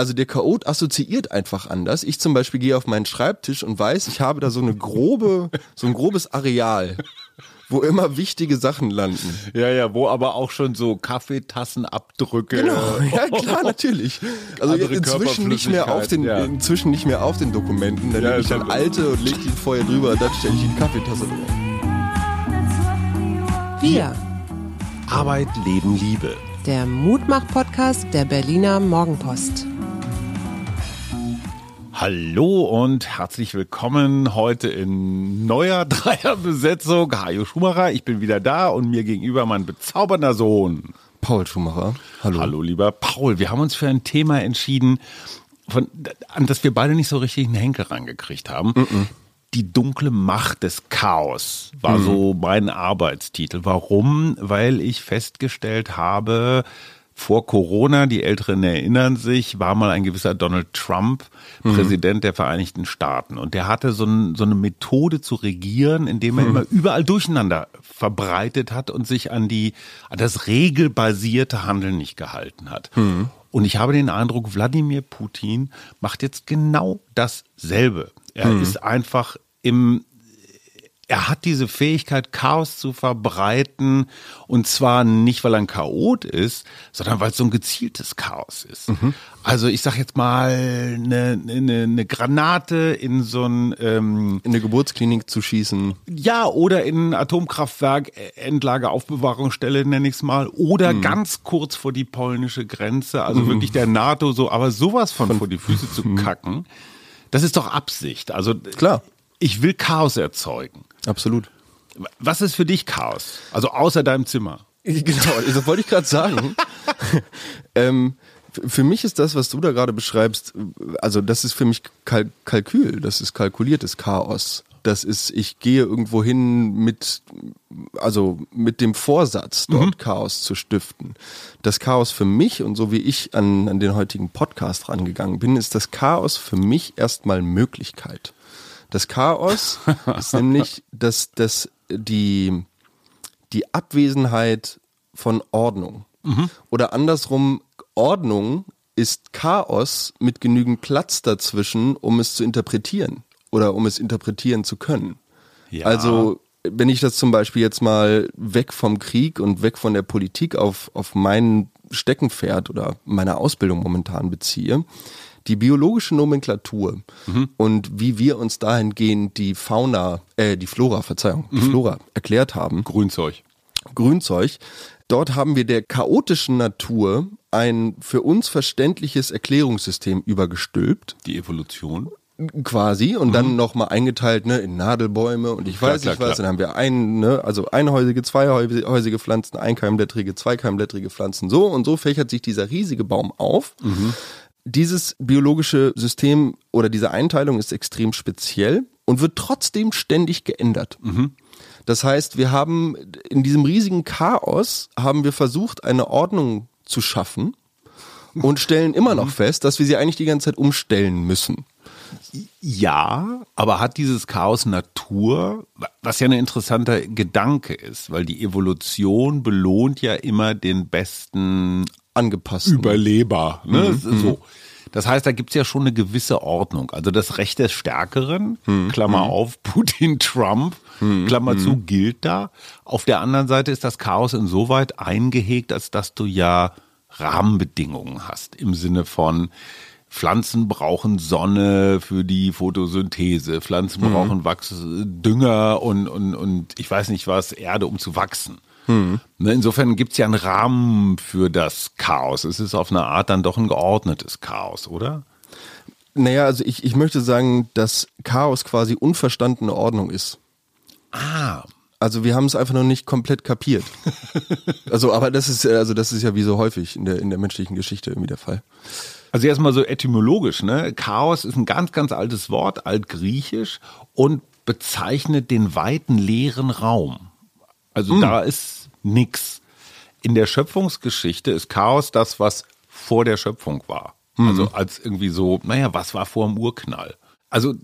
Also der Chaot assoziiert einfach anders. Ich zum Beispiel gehe auf meinen Schreibtisch und weiß, ich habe da so eine grobe, so ein grobes Areal, wo immer wichtige Sachen landen. Ja, ja, wo aber auch schon so Kaffeetassenabdrücke. Genau, ja klar, natürlich. Also inzwischen nicht mehr auf den, ja. inzwischen nicht mehr auf den Dokumenten. Da Ja, nehme ich dann schon. alte und lege die vorher drüber, dann stelle ich die Kaffeetasse drauf. Wir, Arbeit, Leben, Liebe. der Mutmach-Podcast der Berliner Morgenpost. Hallo und herzlich willkommen heute in neuer Dreierbesetzung. Hajo Schumacher, ich bin wieder da und mir gegenüber mein bezaubernder Sohn. Paul Schumacher, hallo. Hallo, lieber Paul. Wir haben uns für ein Thema entschieden, von, an das wir beide nicht so richtig einen Henkel rangekriegt haben. Die dunkle Macht des Chaos war so mein Arbeitstitel. Warum? Weil ich festgestellt habe, vor Corona, die Älteren erinnern sich, war mal ein gewisser Donald Trump Präsident der Vereinigten Staaten. Und der hatte so, ein, so eine Methode zu regieren, indem er immer überall Durcheinander verbreitet hat und sich an die, an das regelbasierte Handeln nicht gehalten hat. Und ich habe den Eindruck, Wladimir Putin macht jetzt genau dasselbe. Er ist einfach im er hat diese Fähigkeit, Chaos zu verbreiten. Und zwar nicht, weil er ein Chaot ist, sondern weil es so ein gezieltes Chaos ist. Also ich sag jetzt mal, eine, eine, eine Granate in so ein, ähm, In eine Geburtsklinik zu schießen. ja, oder in ein Atomkraftwerk, äh, Endlager, Aufbewahrungsstelle nenne ich es mal, oder ganz kurz vor die polnische Grenze, also wirklich der NATO so, aber sowas von, vor die Füße zu kacken, das ist doch Absicht. Also Klar. Ich will Chaos erzeugen. Absolut. Was ist für dich Chaos? Also außer deinem Zimmer. Genau, das wollte ich gerade sagen. ähm, für mich ist das, was du da gerade beschreibst, also das ist für mich Kal Kalkül, das ist kalkuliertes Chaos. Das ist, ich gehe irgendwo hin mit, also mit dem Vorsatz, dort Chaos zu stiften. Das Chaos für mich und so wie ich an, an den heutigen Podcast rangegangen bin, ist das Chaos für mich erstmal Möglichkeit. Das Chaos ist nämlich, dass, dass die, die Abwesenheit von Ordnung. Oder andersrum, Ordnung ist Chaos mit genügend Platz dazwischen, um es zu interpretieren oder um es interpretieren zu können. Ja. Also, wenn ich das zum Beispiel jetzt mal weg vom Krieg und weg von der Politik auf, auf mein Steckenpferd oder meine Ausbildung momentan beziehe, die biologische Nomenklatur und wie wir uns dahingehend die Fauna, äh, die Flora, Verzeihung, die Flora erklärt haben, Grünzeug. Grünzeug. Dort haben wir der chaotischen Natur ein für uns verständliches Erklärungssystem übergestülpt, Die Evolution. quasi, und dann nochmal eingeteilt ne, in Nadelbäume und ich Klar, weiß klar, nicht was. klar. Dann haben wir ein, ne, also einhäusige, zweihäusige Pflanzen, einkeimblättrige, zweikeimblättrige Pflanzen. So und so fächert sich dieser riesige Baum auf. Dieses biologische System oder diese Einteilung ist extrem speziell und wird trotzdem ständig geändert. Das heißt, wir haben in diesem riesigen Chaos haben wir versucht, eine Ordnung zu schaffen und stellen immer noch fest, dass wir sie eigentlich die ganze Zeit umstellen müssen. Ja, aber hat dieses Chaos Natur, was ja ein interessanter Gedanke ist, weil die Evolution belohnt ja immer den besten Angepasst. Überleber. Ne? So. Das heißt, da gibt's ja schon eine gewisse Ordnung. Also das Recht des Stärkeren, Klammer auf, Putin, Trump, Klammer zu, gilt da. Auf der anderen Seite ist das Chaos insoweit eingehegt, als dass du ja Rahmenbedingungen hast. Im Sinne von, Pflanzen brauchen Sonne für die Photosynthese, Pflanzen brauchen Wachs Dünger und, und, und ich weiß nicht was, Erde, um zu wachsen. Ne, insofern gibt's ja einen Rahmen für das Chaos. Es ist auf eine Art dann doch ein geordnetes Chaos, oder? Naja, also ich, ich möchte sagen, dass Chaos quasi unverstandene Ordnung ist. Ah, Also wir haben es einfach noch nicht komplett kapiert. also, aber das ist, also das ist ja wie so häufig in der, in der menschlichen Geschichte irgendwie der Fall. Also erstmal so etymologisch, ne? Chaos ist ein ganz, ganz altes Wort, altgriechisch und bezeichnet den weiten leeren Raum. Also da ist nix. In der Schöpfungsgeschichte ist Chaos das, was vor der Schöpfung war. Also als irgendwie so, naja, was war vor dem Urknall? Also,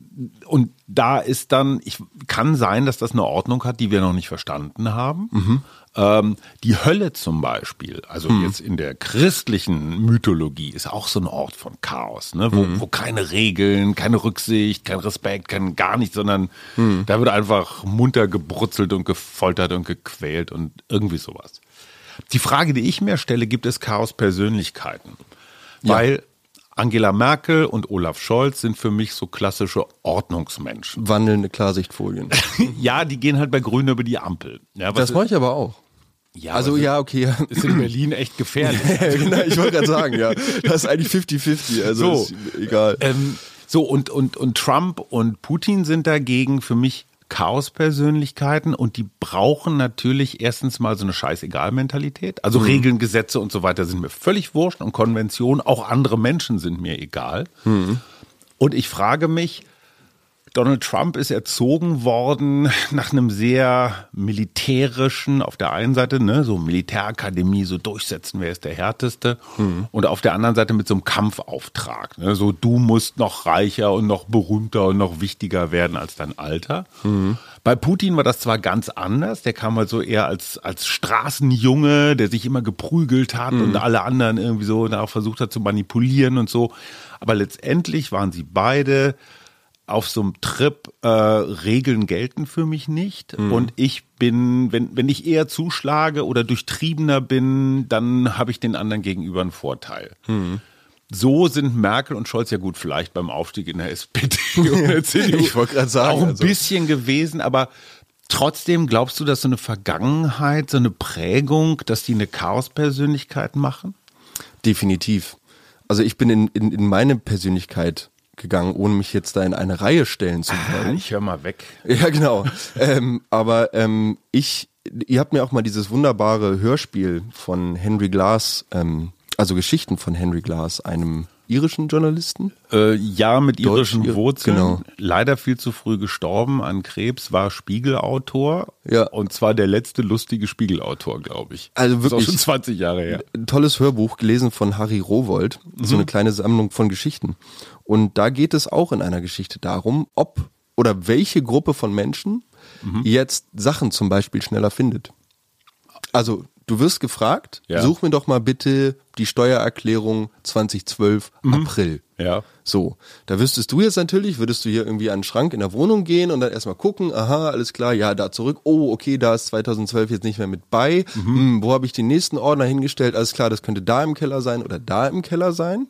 und da ist dann, ich kann sein, dass das eine Ordnung hat, die wir noch nicht verstanden haben. Mhm. Ähm, die Hölle zum Beispiel, also Mhm. jetzt in der christlichen Mythologie, ist auch so ein Ort von Chaos, ne? wo, Mhm. wo keine Regeln, keine Rücksicht, kein Respekt, kein gar nichts, sondern Mhm. da wird einfach munter gebrutzelt und gefoltert und gequält und irgendwie sowas. Die Frage, die ich mir stelle, gibt es Chaos-Persönlichkeiten? Weil Angela Merkel und Olaf Scholz sind für mich so klassische Ordnungsmenschen. Wandelnde Klarsichtfolien. ja, die gehen halt bei Grün über die Ampel. Ja, Das mache ich aber auch. Ja, Also ja, okay. Ist in Berlin echt gefährlich. Genau, ich wollte gerade sagen, ja. Das ist eigentlich 50-50, also So. egal. Ähm, so, und, und, und Trump und Putin sind dagegen für mich Chaos-Persönlichkeiten und die brauchen natürlich erstens mal so eine Scheißegal-Mentalität. Also Regeln, Gesetze und so weiter sind mir völlig wurscht und Konventionen, auch andere Menschen sind mir egal. Und ich frage mich, Donald Trump ist erzogen worden nach einem sehr militärischen, auf der einen Seite, ne, so Militärakademie, so durchsetzen, wer ist der Härteste, und auf der anderen Seite mit so einem Kampfauftrag, ne, so du musst noch reicher und noch berühmter und noch wichtiger werden als dein Alter. Bei Putin war das zwar ganz anders, der kam halt so eher als, als Straßenjunge, der sich immer geprügelt hat und alle anderen irgendwie so darauf versucht hat zu manipulieren und so, aber letztendlich waren sie beide auf so einem Trip, äh, Regeln gelten für mich nicht. Und ich bin, wenn, wenn ich eher zuschlage oder durchtriebener bin, dann habe ich den anderen gegenüber einen Vorteil. So sind Merkel und Scholz ja gut vielleicht beim Aufstieg in der SPD und der CDU Ich wollte gerade sagen, auch ein also- bisschen gewesen, aber trotzdem glaubst du, dass so eine Vergangenheit, so eine Prägung, dass die eine Chaospersönlichkeit machen? Definitiv. Also ich bin in, in, in meine Persönlichkeit gegangen, ohne mich jetzt da in eine Reihe stellen zu wollen. Ich höre mal weg. Ja, genau. ähm, aber ähm, ich, ihr habt mir auch mal dieses wunderbare Hörspiel von Henry Glass, ähm, also Geschichten von Henry Glass, einem irischen Journalisten. Äh, ja, mit irischen Deutsch, Wurzeln. genau. Leider viel zu früh gestorben an Krebs, war Spiegelautor. Ja. Und zwar der letzte lustige Spiegelautor, glaube ich. Also Ist auch wirklich- schon 20 Jahre her. Ein tolles Hörbuch, gelesen von Harry Rowold, so eine kleine Sammlung von Geschichten. Und da geht es auch in einer Geschichte darum, ob oder welche Gruppe von Menschen jetzt Sachen zum Beispiel schneller findet. Also, du wirst gefragt, Ja. such mir doch mal bitte die Steuererklärung 2012 April. Ja. So, da wüsstest du jetzt natürlich, würdest du hier irgendwie an den Schrank in der Wohnung gehen und dann erstmal gucken, aha, alles klar, ja, da zurück, oh, okay, da ist 2012 jetzt nicht mehr mit bei, hm, wo habe ich den nächsten Ordner hingestellt, alles klar, das könnte da im Keller sein oder da im Keller sein.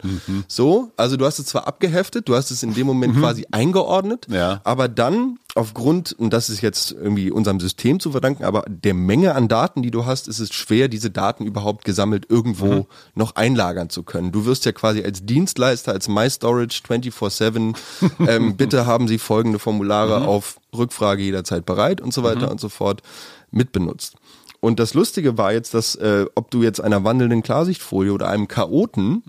So, also du hast es zwar abgeheftet, du hast es in dem Moment quasi eingeordnet, Ja. aber dann aufgrund, und das ist jetzt irgendwie unserem System zu verdanken, aber der Menge an Daten, die du hast, ist es schwer, diese Daten überhaupt gesammelt irgendwo noch einlagern zu können. Du wirst ja quasi als Dienstleister, als MyStorage 24-7, ähm, bitte haben Sie folgende Formulare auf Rückfrage jederzeit bereit und so weiter und so fort mitbenutzt. Und das Lustige war jetzt, dass äh, ob du jetzt einer wandelnden Klarsichtfolie oder einem Chaoten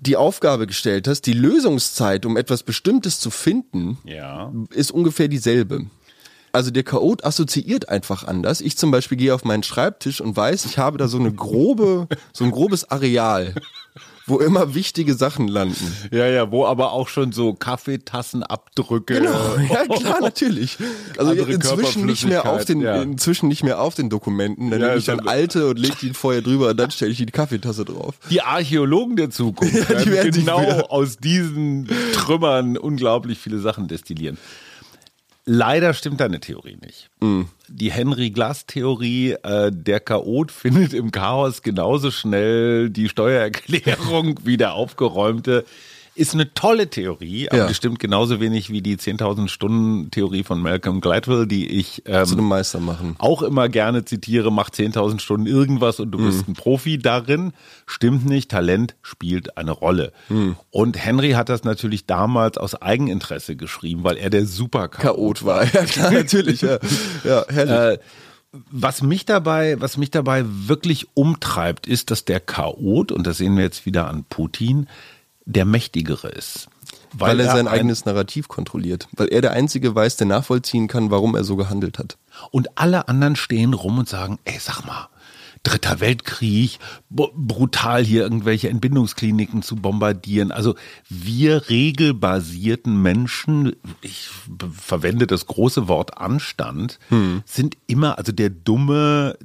die Aufgabe gestellt hast, die Lösungszeit, um etwas Bestimmtes zu finden, Ja. ist ungefähr dieselbe. Also der Chaot assoziiert einfach anders. Ich zum Beispiel gehe auf meinen Schreibtisch und weiß, ich habe da so eine grobe, so ein grobes Areal, wo immer wichtige Sachen landen. Ja, ja, wo aber auch schon so Kaffeetassenabdrücke. Genau, ja klar, natürlich. Also inzwischen nicht mehr auf den, ja. inzwischen nicht mehr auf den Dokumenten. Dann Ja, nehme ich ist dann alte und lege die vorher drüber und dann stelle ich die Kaffeetasse drauf. Die Archäologen der Zukunft Ja, die werden genau aus diesen Trümmern unglaublich viele Sachen destillieren. Leider stimmt deine Theorie nicht. Mm. Die Henry Glass-Theorie, äh, der Chaot findet im Chaos genauso schnell die Steuererklärung wie der aufgeräumte, ist eine tolle Theorie, aber Ja. die stimmt genauso wenig wie die 10.000 Stunden Theorie von Malcolm Gladwell, die ich ähm, Zu einem Meister machen. auch immer gerne zitiere, mach 10.000 Stunden irgendwas und du bist Mhm. ein Profi darin. Stimmt nicht, Talent spielt eine Rolle. Mhm. Und Henry hat das natürlich damals aus Eigeninteresse geschrieben, weil er der super Chaot war. Ja klar, natürlich. Ja, ja herrlich. äh, was mich dabei, was mich dabei wirklich umtreibt, ist, dass der Chaot, und das sehen wir jetzt wieder an Putin, der mächtigere ist. weil, er sein ein- eigenes Narrativ kontrolliert. Weil er der Einzige weiß, der nachvollziehen kann, warum er so gehandelt hat. Und alle anderen stehen rum und sagen, ey, sag mal, Dritter Weltkrieg, brutal hier irgendwelche Entbindungskliniken zu bombardieren. Also wir regelbasierten Menschen, ich verwende das große Wort Anstand, hm. sind immer, also der dumme,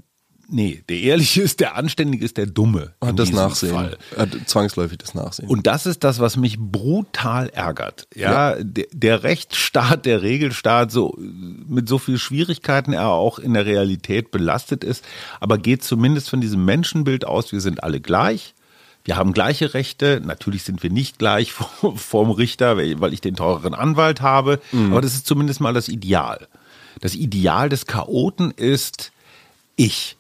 Nee, der Ehrliche ist der Anständige, ist der Dumme. Hat das Nachsehen. Fall. Hat zwangsläufig das Nachsehen. Und das ist das, was mich brutal ärgert. Ja, ja. Der, der, Rechtsstaat, der Regelstaat, so mit so viel Schwierigkeiten er auch in der Realität belastet ist, aber geht zumindest von diesem Menschenbild aus, wir sind alle gleich. Wir haben gleiche Rechte. Natürlich sind wir nicht gleich vorm Richter, weil ich den teureren Anwalt habe. Mhm. Aber das ist zumindest mal das Ideal. Das Ideal des Chaoten ist ich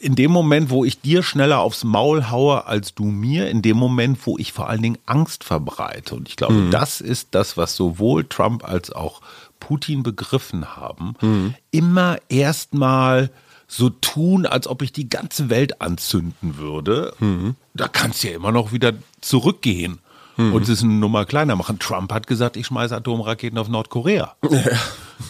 in dem Moment, wo ich dir schneller aufs Maul haue als du mir, in dem Moment, wo ich vor allen Dingen Angst verbreite. Und ich glaube, mhm. das ist das, was sowohl Trump als auch Putin begriffen haben. Mhm. Immer erstmal so tun, als ob ich die ganze Welt anzünden würde. Mhm. Da kannst du ja immer noch wieder zurückgehen mhm. und es eine Nummer kleiner machen. Trump hat gesagt, ich schmeiße Atomraketen auf Nordkorea. Ja.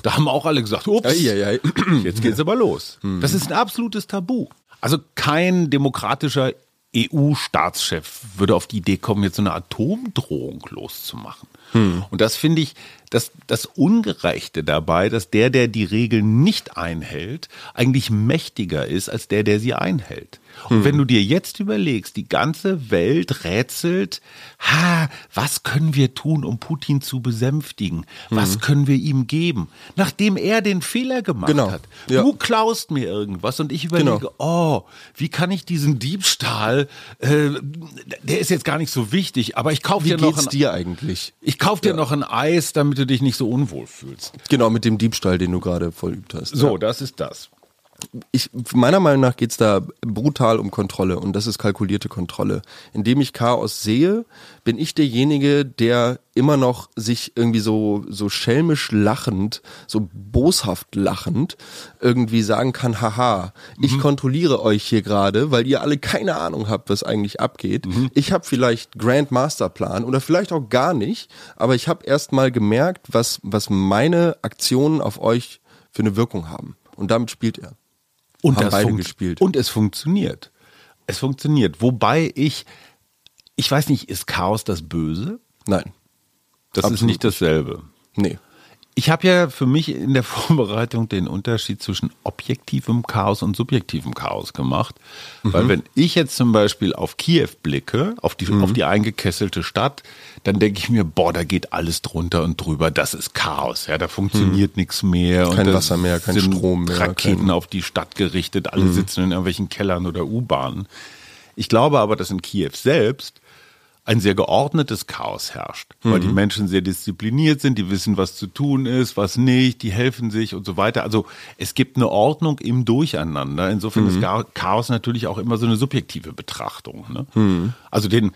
Da haben auch alle gesagt, ups, ei, ei, ei. jetzt geht's aber los. Mhm. Das ist ein absolutes Tabu. Also kein demokratischer EU-Staatschef würde auf die Idee kommen, jetzt so eine Atomdrohung loszumachen. Hm. Und das finde ich, das, das Ungerechte dabei, dass der, der die Regeln nicht einhält, eigentlich mächtiger ist als der, der sie einhält. Und hm. wenn du dir jetzt überlegst, die ganze Welt rätselt, ha, was können wir tun, um Putin zu besänftigen? Was hm. können wir ihm geben? Nachdem er den Fehler gemacht genau. hat. Ja. Du klaust mir irgendwas und ich überlege, genau. oh, wie kann ich diesen Diebstahl, äh, der ist jetzt gar nicht so wichtig, aber ich kaufe dir noch ein, dir eigentlich? Ich kaufe dir ja. noch ein Eis, damit du dich nicht so unwohl fühlst. Genau, mit dem Diebstahl, den du gerade vollübt hast. So, ja. das ist das ich, meiner Meinung nach geht es da brutal um Kontrolle und das ist kalkulierte Kontrolle. Indem ich Chaos sehe, bin ich derjenige, der immer noch sich irgendwie so, so schelmisch lachend, so boshaft lachend irgendwie sagen kann, haha, ich mhm. kontrolliere euch hier gerade, weil ihr alle keine Ahnung habt, was eigentlich abgeht. Mhm. Ich habe vielleicht Grand Masterplan oder vielleicht auch gar nicht, aber ich habe erst mal gemerkt, was, was meine Aktionen auf euch für eine Wirkung haben. Und damit spielt er. Und haben beide gespielt. Und es funktioniert. Es funktioniert. Wobei ich, ich weiß nicht, ist Chaos das Böse? Nein. Das Absolut. ist nicht dasselbe. Nee. Ich habe ja für mich in der Vorbereitung den Unterschied zwischen objektivem Chaos und subjektivem Chaos gemacht. Mhm. Weil wenn ich jetzt zum Beispiel auf Kiew blicke, auf die, mhm. auf die eingekesselte Stadt, dann denke ich mir, boah, da geht alles drunter und drüber, das ist Chaos. Ja, da funktioniert mhm. nichts mehr. Kein Wasser mehr, kein Strom mehr. Raketen kein... auf die Stadt gerichtet, alle mhm. sitzen in irgendwelchen Kellern oder U-Bahnen. Ich glaube aber, dass in Kiew selbst ein sehr geordnetes Chaos herrscht, mhm. weil die mhm. Menschen sehr diszipliniert sind, die wissen, was zu tun ist, was nicht, die helfen sich und so weiter. Also es gibt eine Ordnung im Durcheinander. Insofern mhm. ist Chaos natürlich auch immer so eine subjektive Betrachtung. Ne? Mhm. Also den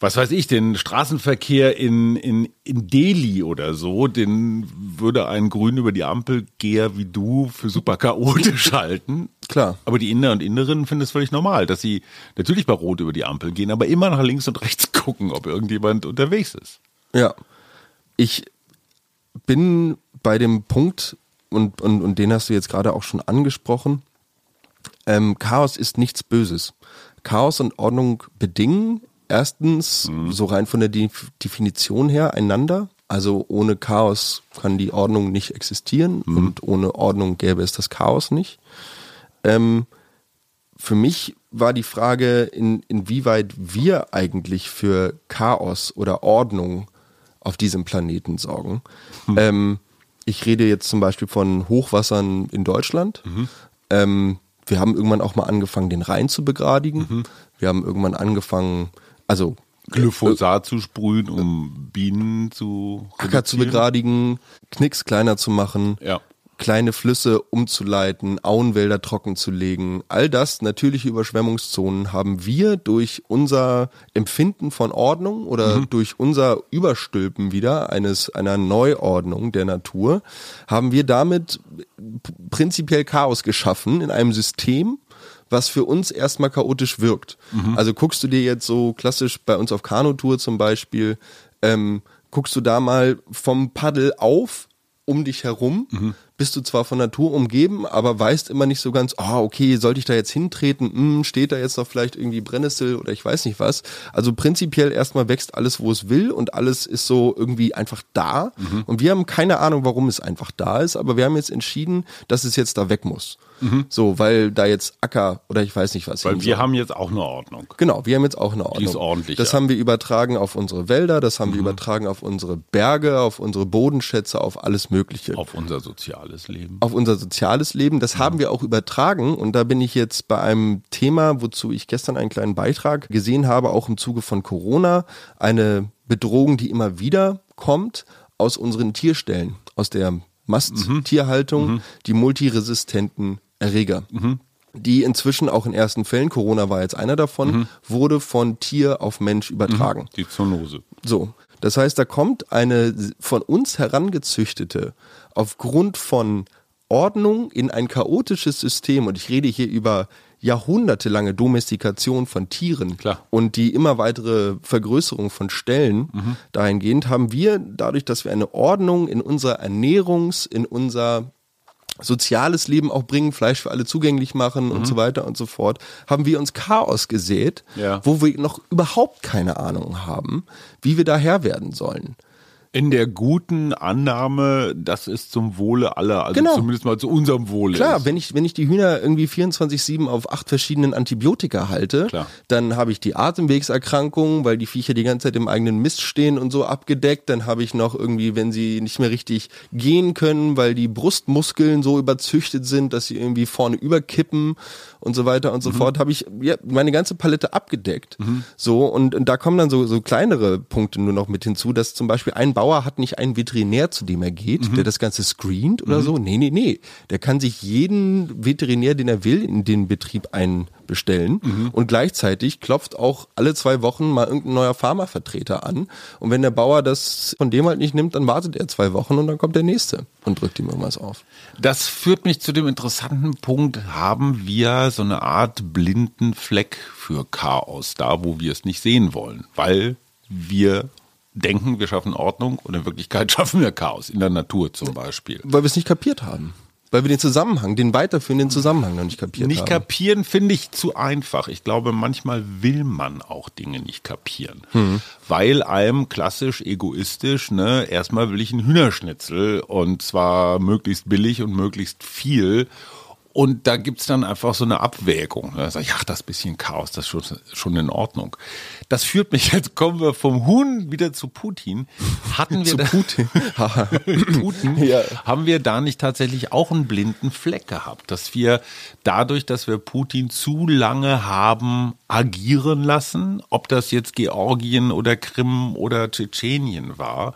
was weiß ich, den Straßenverkehr in, in, in Delhi oder so, den würde ein Grün über die Ampel Geher wie du für super chaotisch halten. Klar. Aber die Inder und Innerinnen finden es völlig normal, dass sie natürlich bei Rot über die Ampel gehen, aber immer nach links und rechts gucken, ob irgendjemand unterwegs ist. Ja. Ich bin bei dem Punkt, und, und, und den hast du jetzt gerade auch schon angesprochen, ähm, Chaos ist nichts Böses. Chaos und Ordnung bedingen erstens mhm. so rein von der De Definition her einander. Also ohne Chaos kann die Ordnung nicht existieren mhm. und ohne Ordnung gäbe es das Chaos nicht. Ähm, für mich war die Frage, in, inwieweit wir eigentlich für Chaos oder Ordnung auf diesem Planeten sorgen. Mhm. Ähm, ich rede jetzt zum Beispiel von Hochwassern in Deutschland. Mhm. Ähm, wir haben irgendwann auch mal angefangen, den Rhein zu begradigen. Mhm. Wir haben irgendwann angefangen, also Glyphosat äh, zu sprühen, um Bienen zu Acker zu begradigen, Knicks kleiner zu machen, ja. Kleine Flüsse umzuleiten, Auenwälder trocken zu legen. All das, natürliche Überschwemmungszonen, haben wir durch unser Empfinden von Ordnung oder mhm. durch unser Überstülpen wieder eines einer Neuordnung der Natur, haben wir damit prinzipiell Chaos geschaffen in einem System, was für uns erstmal chaotisch wirkt. Mhm. Also guckst du dir jetzt so klassisch bei uns auf Kanutour zum Beispiel, ähm, guckst du da mal vom Paddel auf um dich herum, mhm. Bist du zwar von Natur umgeben, aber weißt immer nicht so ganz, ah, oh, okay, sollte ich da jetzt hintreten? Hm, steht da jetzt noch vielleicht irgendwie Brennnessel oder ich weiß nicht was. Also prinzipiell erstmal wächst alles, wo es will und alles ist so irgendwie einfach da. Mhm. Und wir haben keine Ahnung, warum es einfach da ist, aber wir haben jetzt entschieden, dass es jetzt da weg muss. Mhm. So, weil da jetzt Acker oder ich weiß nicht was. Weil wir soll. haben jetzt auch eine Ordnung. Genau, wir haben jetzt auch eine Ordnung. Die ist ordentlich. Das haben wir übertragen auf unsere Wälder, das haben mhm. wir übertragen auf unsere Berge, auf unsere Bodenschätze, auf alles Mögliche. Auf unser soziales Leben. Auf unser soziales Leben. Das mhm. haben wir auch übertragen und da bin ich jetzt bei einem Thema, wozu ich gestern einen kleinen Beitrag gesehen habe, auch im Zuge von Corona, eine Bedrohung, die immer wieder kommt aus unseren Tierstellen, aus der Masttierhaltung, mhm. die multiresistenten Erreger. Mhm. Die inzwischen auch in ersten Fällen, Corona war jetzt einer davon, mhm. wurde von Tier auf Mensch übertragen. Mhm. Die Zoonose. So. Das heißt, da kommt eine von uns herangezüchtete, aufgrund von Ordnung in ein chaotisches System, und ich rede hier über jahrhundertelange Domestikation von Tieren Klar. und die immer weitere Vergrößerung von Stellen mhm. dahingehend haben wir dadurch, dass wir eine Ordnung in unser Ernährungs-, in unser soziales Leben auch bringen, Fleisch für alle zugänglich machen mhm. und so weiter und so fort, haben wir uns Chaos gesät, ja. wo wir noch überhaupt keine Ahnung haben, wie wir daher werden sollen. In der guten Annahme, dass es zum Wohle aller, also genau. zumindest mal zu unserem Wohle Klar, ist. wenn ich, wenn ich die Hühner irgendwie 24-7 auf acht verschiedenen Antibiotika halte, Klar. dann habe ich die Atemwegserkrankungen, weil die Viecher die ganze Zeit im eigenen Mist stehen und so abgedeckt. Dann habe ich noch irgendwie, wenn sie nicht mehr richtig gehen können, weil die Brustmuskeln so überzüchtet sind, dass sie irgendwie vorne überkippen und so weiter und so mhm. fort, habe ich ja, meine ganze Palette abgedeckt. Mhm. So, und, und da kommen dann so, so kleinere Punkte nur noch mit hinzu, dass zum Beispiel ein Bauer hat nicht einen Veterinär, zu dem er geht, mhm. der das Ganze screent oder mhm. so. Nee, nee, nee. Der kann sich jeden Veterinär, den er will, in den Betrieb einbestellen. Mhm. Und gleichzeitig klopft auch alle zwei Wochen mal irgendein neuer Pharmavertreter an. Und wenn der Bauer das von dem halt nicht nimmt, dann wartet er zwei Wochen und dann kommt der nächste und drückt ihm irgendwas auf. Das führt mich zu dem interessanten Punkt, haben wir so eine Art blinden Fleck für Chaos, da wo wir es nicht sehen wollen, weil wir denken, wir schaffen Ordnung und in Wirklichkeit schaffen wir Chaos, in der Natur zum Beispiel. Weil wir es nicht kapiert haben. Weil wir den Zusammenhang, den weiterführenden Zusammenhang noch nicht kapiert nicht haben. Nicht kapieren finde ich zu einfach. Ich glaube, manchmal will man auch Dinge nicht kapieren. Mhm. Weil einem klassisch egoistisch, ne, erstmal will ich einen Hühnerschnitzel und zwar möglichst billig und möglichst viel und da gibt's dann einfach so eine Abwägung. Da sage ich, ach, das bisschen Chaos, das ist schon, schon in Ordnung. Das führt mich, jetzt kommen wir vom Huhn wieder zu Putin. Hatten wir da, Putin. Putin ja. haben wir da nicht tatsächlich auch einen blinden Fleck gehabt, dass wir dadurch, dass wir Putin zu lange haben agieren lassen, ob das jetzt Georgien oder Krim oder Tschetschenien war,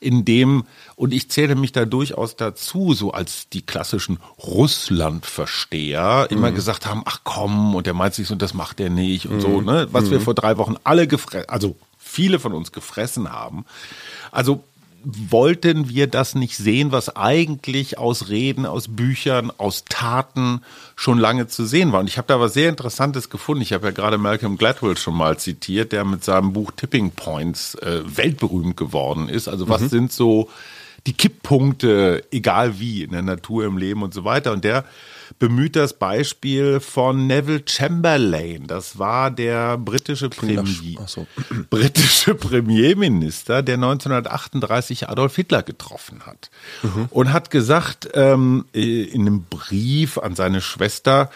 in dem, und ich zähle mich da durchaus dazu, so als die klassischen Russland-Versteher, immer mhm. gesagt haben, ach komm, und der meint sich so, das macht er nicht und mhm. so, ne? Was mhm. wir vor drei Wochen alle gefressen, also viele von uns gefressen haben. Also wollten wir das nicht sehen, was eigentlich aus Reden, aus Büchern, aus Taten schon lange zu sehen war. Und ich habe da was sehr Interessantes gefunden. Ich habe ja gerade Malcolm Gladwell schon mal zitiert, der mit seinem Buch Tipping Points äh, weltberühmt geworden ist. Also was mhm. sind so die Kipppunkte, egal wie, in der Natur, im Leben und so weiter. Und der bemüht das Beispiel von Neville Chamberlain. Das war der britische, Premier, so. britische Premierminister, der 1938 Adolf Hitler getroffen hat. Mhm. Und hat gesagt, ähm, in einem Brief an seine Schwester,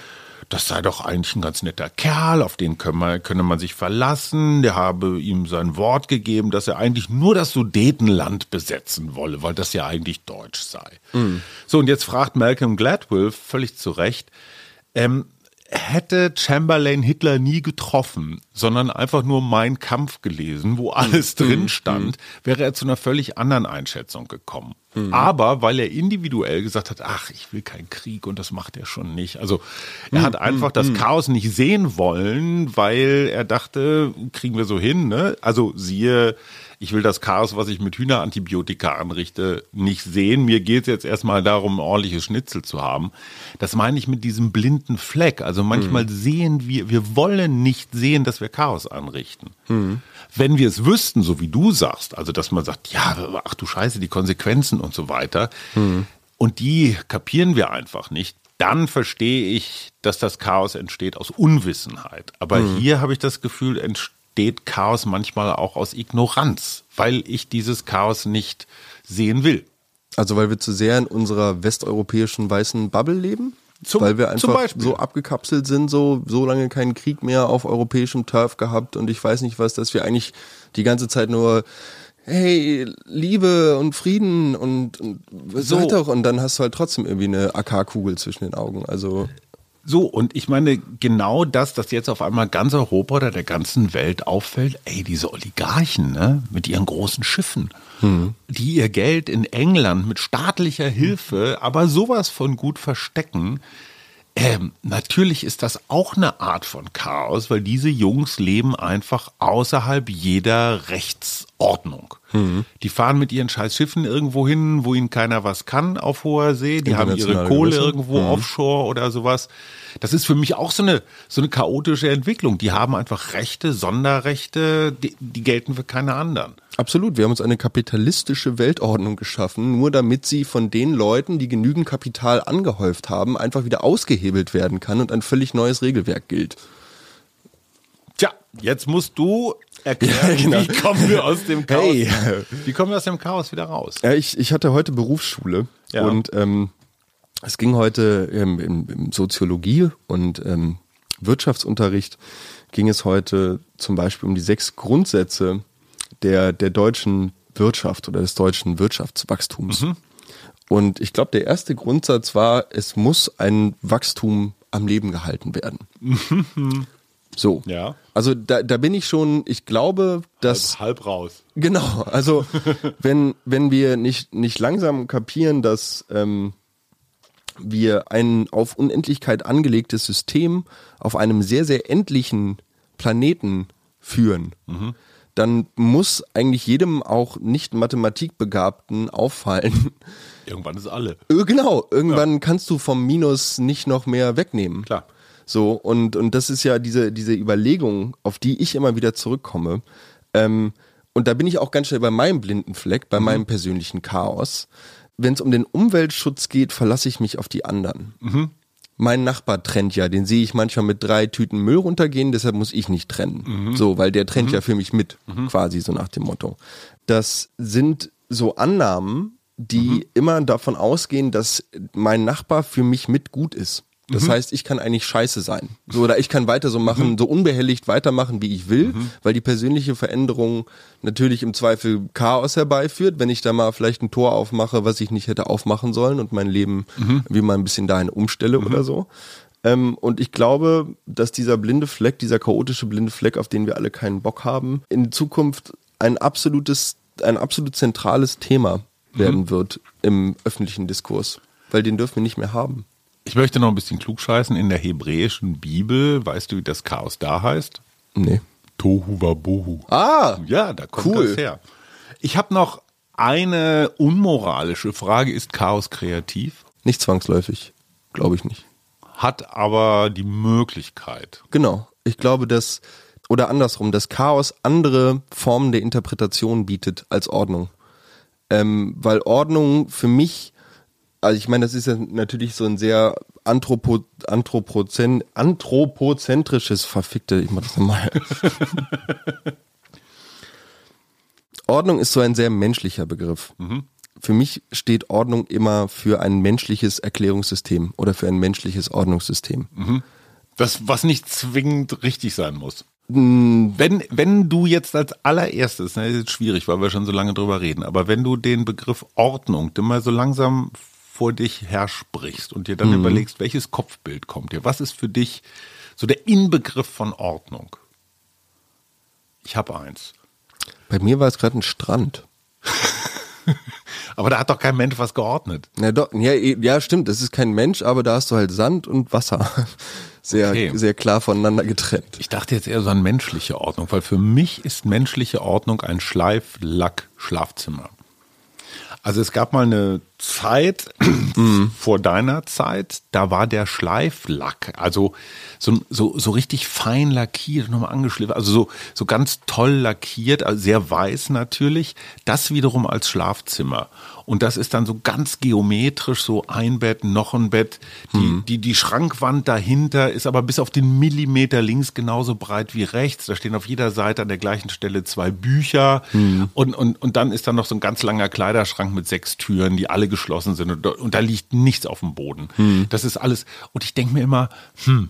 das sei doch eigentlich ein ganz netter Kerl, auf den könne man, könne man sich verlassen. Der habe ihm sein Wort gegeben, dass er eigentlich nur das Sudetenland besetzen wolle, weil das ja eigentlich deutsch sei. Mhm. So, und jetzt fragt Malcolm Gladwell völlig zu Recht, ähm, hätte Chamberlain Hitler nie getroffen, sondern einfach nur Mein Kampf gelesen, wo alles mhm. drin stand, wäre er zu einer völlig anderen Einschätzung gekommen. Mhm. Aber weil er individuell gesagt hat, ach, ich will keinen Krieg und das macht er schon nicht. Also er mhm. hat einfach das. Chaos nicht sehen wollen, weil er dachte, kriegen wir so hin. Ne? Also siehe ich will das Chaos, was ich mit Hühnerantibiotika anrichte, nicht sehen. Mir geht es jetzt erstmal darum, ein ordentliches Schnitzel zu haben. Das meine ich mit diesem blinden Fleck. Also manchmal mhm. sehen wir, wir wollen nicht sehen, dass wir Chaos anrichten. Mhm. Wenn wir es wüssten, so wie du sagst, also dass man sagt, ja, ach du Scheiße, die Konsequenzen und so weiter, mhm und die kapieren wir einfach nicht, dann verstehe ich, dass das Chaos entsteht aus Unwissenheit. Aber mhm. hier habe ich das Gefühl, entsteht Chaos manchmal auch aus Ignoranz, weil ich dieses Chaos nicht sehen will. Also weil wir zu sehr in unserer westeuropäischen weißen Bubble leben? Zum, weil wir einfach so abgekapselt sind, so, so lange keinen Krieg mehr auf europäischem Turf gehabt und ich weiß nicht was, dass wir eigentlich die ganze Zeit nur hey, Liebe und Frieden und, und so doch und dann hast du halt trotzdem irgendwie eine AK-Kugel zwischen den Augen. Also so, und ich meine, genau das, dass jetzt auf einmal ganz Europa oder der ganzen Welt auffällt, ey, diese Oligarchen, ne, mit ihren großen Schiffen, hm. die ihr Geld in England mit staatlicher Hilfe aber sowas von gut verstecken, ähm, natürlich ist das auch eine Art von Chaos, weil diese Jungs leben einfach außerhalb jeder Rechtsordnung. Mhm. Die fahren mit ihren scheiß Schiffen irgendwo hin, wo ihnen keiner was kann auf hoher See. Die haben ihre Kohle Gewisse. irgendwo mhm. offshore oder sowas. Das ist für mich auch so eine, so eine chaotische Entwicklung. Die haben einfach Rechte, Sonderrechte, die, die gelten für keine anderen. Absolut. Wir haben uns eine kapitalistische Weltordnung geschaffen, nur damit sie von den Leuten, die genügend Kapital angehäuft haben, einfach wieder ausgehebelt werden kann und ein völlig neues Regelwerk gilt. Tja, jetzt musst du erklären, ja, genau. wie kommen wir aus dem Chaos? Hey. Wie kommen wir aus dem Chaos wieder raus? Ja, ich, ich hatte heute Berufsschule ja. und ähm, es ging heute ähm, im, im Soziologie und ähm, Wirtschaftsunterricht ging es heute zum Beispiel um die sechs Grundsätze der, der deutschen Wirtschaft oder des deutschen Wirtschaftswachstums. Mhm. Und ich glaube, der erste Grundsatz war, es muss ein Wachstum am Leben gehalten werden. So. Ja. Also da, da bin ich schon, ich glaube, dass. Halb, halb raus. Genau. Also wenn, wenn wir nicht, nicht langsam kapieren, dass ähm, wir ein auf Unendlichkeit angelegtes System auf einem sehr, sehr endlichen Planeten führen, mhm dann muss eigentlich jedem auch nicht Mathematikbegabten auffallen. Irgendwann ist alle. Äh, genau, irgendwann ja. kannst du vom Minus nicht noch mehr wegnehmen. Klar. So, und, und das ist ja diese, diese Überlegung, auf die ich immer wieder zurückkomme. Ähm, und da bin ich auch ganz schnell bei meinem blinden Fleck, bei mhm. meinem persönlichen Chaos. Wenn es um den Umweltschutz geht, verlasse ich mich auf die anderen. Mhm mein Nachbar trennt ja, den sehe ich manchmal mit drei Tüten Müll runtergehen, deshalb muss ich nicht trennen. Mhm. So, weil der trennt mhm. ja für mich mit, mhm. quasi so nach dem Motto. Das sind so Annahmen, die mhm. immer davon ausgehen, dass mein Nachbar für mich mit gut ist. Das mhm. heißt, ich kann eigentlich scheiße sein. So, oder ich kann weiter so machen, mhm. so unbehelligt weitermachen, wie ich will, mhm. weil die persönliche Veränderung natürlich im Zweifel Chaos herbeiführt, wenn ich da mal vielleicht ein Tor aufmache, was ich nicht hätte aufmachen sollen und mein Leben mhm. wie mal ein bisschen dahin umstelle mhm. oder so. Ähm, und ich glaube, dass dieser blinde Fleck, dieser chaotische blinde Fleck, auf den wir alle keinen Bock haben, in Zukunft ein absolutes, ein absolut zentrales Thema werden mhm. wird im öffentlichen Diskurs. Weil den dürfen wir nicht mehr haben. Ich möchte noch ein bisschen klugscheißen. In der hebräischen Bibel, weißt du, wie das Chaos da heißt? Nee. Tohu Wabohu. Ah! Ja, da kommt cool. das her. Ich habe noch eine unmoralische Frage. Ist Chaos kreativ? Nicht zwangsläufig. Glaube ich nicht. Hat aber die Möglichkeit. Genau. Ich glaube, dass, oder andersrum, dass Chaos andere Formen der Interpretation bietet als Ordnung. Ähm, weil Ordnung für mich also ich meine, das ist ja natürlich so ein sehr Anthropo, Anthropozen, anthropozentrisches, verfickte, ich mach das nochmal. Ordnung ist so ein sehr menschlicher Begriff. Mhm. Für mich steht Ordnung immer für ein menschliches Erklärungssystem oder für ein menschliches Ordnungssystem. Mhm. Das, was nicht zwingend richtig sein muss. Hm. Wenn, wenn du jetzt als allererstes, das ist jetzt schwierig, weil wir schon so lange drüber reden, aber wenn du den Begriff Ordnung immer so langsam vor dich hersprichst und dir dann mhm. überlegst, welches Kopfbild kommt dir, was ist für dich so der Inbegriff von Ordnung? Ich habe eins. Bei mir war es gerade ein Strand. aber da hat doch kein Mensch was geordnet. Ja, doch, ja, ja, stimmt, das ist kein Mensch, aber da hast du halt Sand und Wasser. Sehr, okay. sehr klar voneinander getrennt. Ich dachte jetzt eher so an menschliche Ordnung, weil für mich ist menschliche Ordnung ein Schleiflack-Schlafzimmer. Also es gab mal eine Zeit vor deiner Zeit, da war der Schleiflack, also so, so, so richtig fein lackiert, nochmal angeschliffen, also so, so ganz toll lackiert, also sehr weiß natürlich, das wiederum als Schlafzimmer. Und das ist dann so ganz geometrisch, so ein Bett, noch ein Bett. Die, die, die Schrankwand dahinter ist aber bis auf den Millimeter links genauso breit wie rechts. Da stehen auf jeder Seite an der gleichen Stelle zwei Bücher. Und, und, und dann ist da noch so ein ganz langer Kleiderschrank mit sechs Türen, die alle geschlossen sind. Und, da- und da liegt nichts auf dem Boden. Das ist alles. Und ich denke mir immer, hm,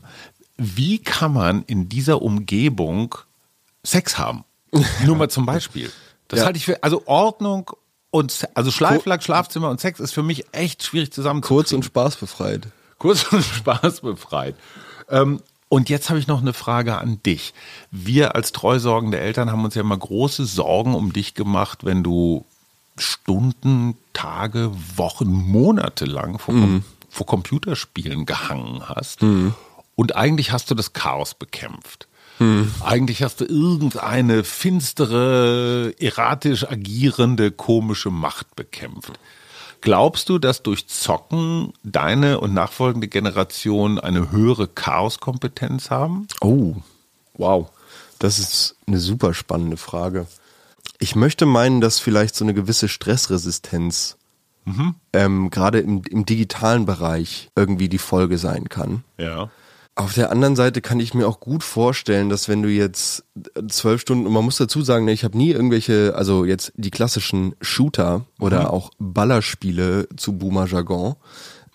wie kann man in dieser Umgebung Sex haben? Nur mal zum Beispiel. Das Ja. halte ich für, also Ordnung und, also Schleiflack, Schlafzimmer und Sex ist für mich echt schwierig zusammen Kurz und spaßbefreit. kurz und Spaß befreit. Ähm, und jetzt habe ich noch eine Frage an dich. Wir als treusorgende Eltern haben uns ja immer große Sorgen um dich gemacht, wenn du Stunden, Tage, Wochen, Monate lang vor, Com- vor Computerspielen gehangen hast. Und eigentlich hast du das Chaos bekämpft. Eigentlich hast du irgendeine finstere, erratisch agierende, komische Macht bekämpft. Glaubst du, dass durch Zocken deine und nachfolgende Generation eine höhere Chaoskompetenz haben? Oh, wow. Das ist eine super spannende Frage. Ich möchte meinen, dass vielleicht so eine gewisse Stressresistenz ähm, gerade im, im digitalen Bereich irgendwie die Folge sein kann. Ja. Auf der anderen Seite kann ich mir auch gut vorstellen, dass wenn du jetzt zwölf Stunden, und man muss dazu sagen, ne, ich habe nie irgendwelche, also jetzt die klassischen Shooter oder auch Ballerspiele zu Boomer Jargon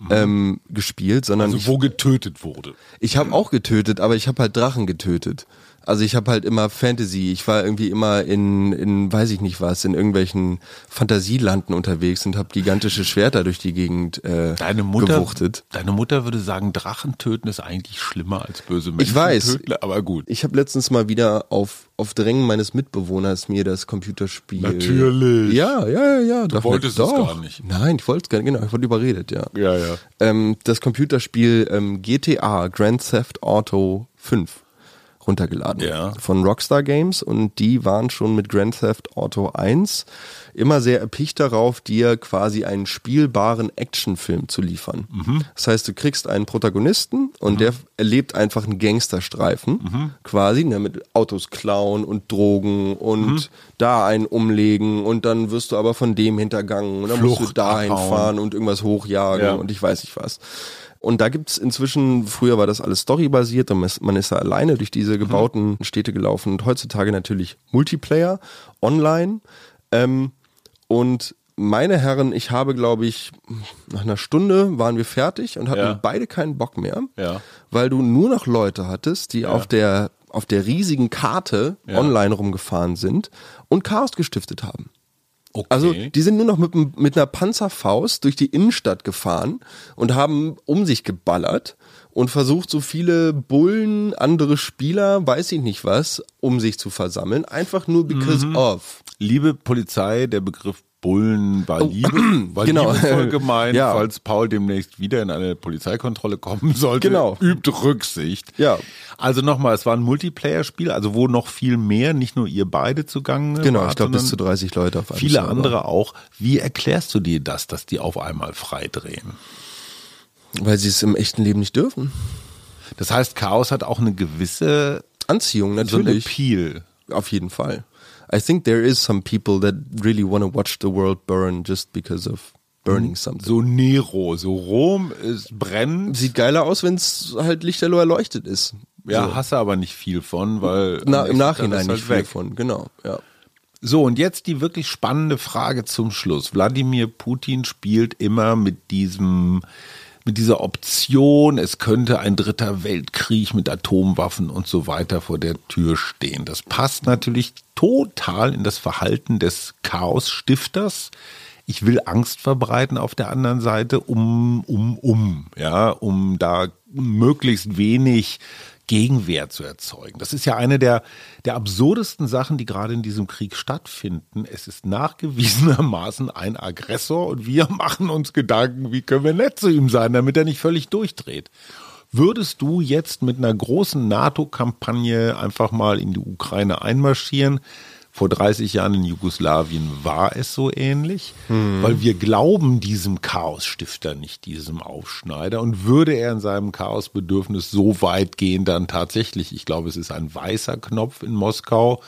ähm, gespielt, sondern Also ich, wo getötet wurde. ich habe auch getötet, aber ich habe halt Drachen getötet. Also ich habe halt immer Fantasy, ich war irgendwie immer in, in weiß ich nicht was, in irgendwelchen Fantasielanden unterwegs und habe gigantische Schwerter durch die Gegend äh, Deine Mutter, gewuchtet. deine Mutter würde sagen, Drachen töten ist eigentlich schlimmer als böse Menschen Ich weiß. töten, aber gut. Ich habe letztens mal wieder auf, auf Drängen meines Mitbewohners mir das Computerspiel. Natürlich. Ja, ja, ja, ja. Du wolltest es gar nicht. Nein, ich wollte es gar nicht, genau, ich wurde überredet, ja. Ja, ja. Ähm, das Computerspiel ähm, GTA Grand Theft Auto 5 runtergeladen Ja. von Rockstar Games und die waren schon mit Grand Theft Auto 1 immer sehr erpicht darauf, dir quasi einen spielbaren Actionfilm zu liefern. Mhm. Das heißt, du kriegst einen Protagonisten und der erlebt einfach einen Gangsterstreifen Mhm. quasi ne, mit Autos klauen und Drogen und Mhm. da einen umlegen und dann wirst du aber von dem hintergangen und dann musst du Flucht dahin abhauen. fahren und irgendwas hochjagen Ja. und ich weiß nicht was. Und da gibt's inzwischen, früher war das alles storybasiert und man ist- da alleine durch diese gebauten Städte gelaufen und heutzutage natürlich Multiplayer, online. Ähm, und meine Herren, ich habe, glaube ich, nach einer Stunde waren wir fertig und hatten Ja. beide keinen Bock mehr, Ja. weil du nur noch Leute hattest, die auf der auf der riesigen Karte Ja. online rumgefahren sind und Chaos gestiftet haben. Okay. Also die sind nur noch mit, mit einer Panzerfaust durch die Innenstadt gefahren und haben um sich geballert und versucht, so viele Bullen, andere Spieler, weiß ich nicht was, um sich zu versammeln. Einfach nur because Mhm. of. Liebe Polizei, der Begriff Bullen war, Liebe, war Genau. liebevoll gemeint, Ja. falls Paul demnächst wieder in eine Polizeikontrolle kommen sollte. Genau. Übt Rücksicht. Ja. Also nochmal, es war ein Multiplayer-Spiel, also wo noch viel mehr, nicht nur ihr beide zugange Genau, wart, ich glaube bis zu sondern 30 Leute auf einem viele Server. andere auch. Wie erklärst du dir das, dass die auf einmal freidrehen? Weil sie es im echten Leben nicht dürfen. Das heißt, Chaos hat auch eine gewisse Anziehung, so ein natürlich. Appeal. Auf jeden Fall. I think there is some people that really want to watch the world burn just because of burning something. So Nero, so Rom ist brennend. Sieht geiler aus, wenn es halt lichterloh erleuchtet ist. Ja, so. hasse aber nicht viel von, weil Na, im Nachhinein ist nicht halt viel weg. von, genau, ja. So, und jetzt die wirklich spannende Frage zum Schluss. Wladimir Putin spielt immer mit diesem, mit dieser Option, es könnte ein dritter Weltkrieg mit Atomwaffen und so weiter vor der Tür stehen. Das passt natürlich total in das Verhalten des Chaosstifters. Ich will Angst verbreiten auf der anderen Seite, um, um, um, ja, um da möglichst wenig Gegenwehr zu erzeugen. Das ist ja eine der, der absurdesten Sachen, die gerade in diesem Krieg stattfinden. Es ist nachgewiesenermaßen ein Aggressor und wir machen uns Gedanken, wie können wir nett zu ihm sein, damit er nicht völlig durchdreht. Würdest du jetzt mit einer großen NATO-Kampagne einfach mal in die Ukraine einmarschieren? Vor 30 Jahren in Jugoslawien war es so ähnlich, weil wir glauben diesem Chaosstifter nicht, diesem Aufschneider. Und würde er in seinem Chaosbedürfnis so weit gehen, dann tatsächlich, ich glaube, es ist ein weißer Knopf in Moskau,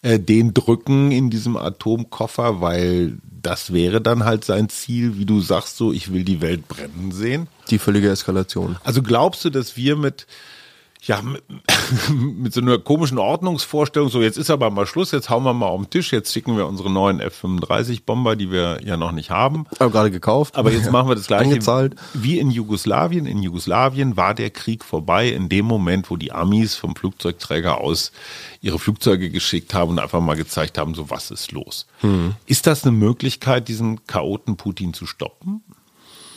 äh, den drücken in diesem Atomkoffer, weil das wäre dann halt sein Ziel, wie du sagst, so, ich will die Welt brennen sehen. Die völlige Eskalation. Also glaubst du, dass wir mit, ja, mit, mit so einer komischen Ordnungsvorstellung, so jetzt ist aber mal Schluss, jetzt hauen wir mal auf den Tisch, jetzt schicken wir unsere neuen F-35-Bomber, die wir ja noch nicht haben. Aber gerade gekauft. Aber jetzt machen wir das gleiche Angezahlt. wie in Jugoslawien. In Jugoslawien war der Krieg vorbei in dem Moment, wo die Amis vom Flugzeugträger aus ihre Flugzeuge geschickt haben und einfach mal gezeigt haben, so was ist los. Ist das eine Möglichkeit, diesen Chaoten Putin zu stoppen?